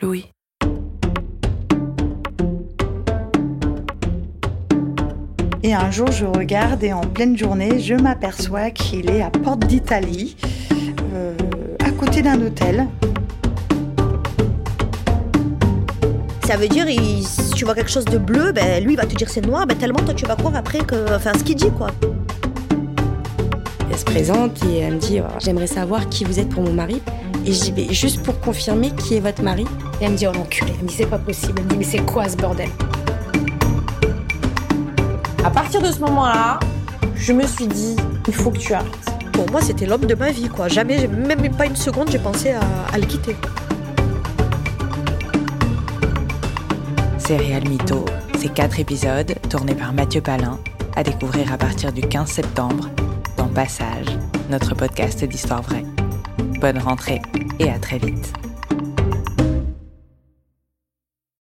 Louis. Et un jour, je regarde et en pleine journée, je m'aperçois qu'il est à Porte d'Italie, euh, à côté d'un hôtel. Ça veut dire, il- si tu vois quelque chose de bleu, ben, lui il va te dire c'est noir, ben, tellement toi tu vas croire après que, enfin, ce qu'il dit quoi. Elle se présente et elle me dit oh, J'aimerais savoir qui vous êtes pour mon mari. Et je dis Mais Juste pour confirmer qui est votre mari. Et elle me dit, oh l'enculé. Elle me dit, c'est pas possible. Elle me dit, mais c'est quoi ce bordel? À partir de ce moment-là, je me suis dit, il faut que tu arrêtes. Pour moi, c'était l'homme de ma vie quoi. Jamais, même pas une seconde, j'ai pensé à, à le quitter. Serial Mytho, c'est quatre épisodes tournés par Mathieu Palin, à découvrir à partir du 15 septembre dans Passage, notre podcast d'histoire vraie. Bonne rentrée et à très vite.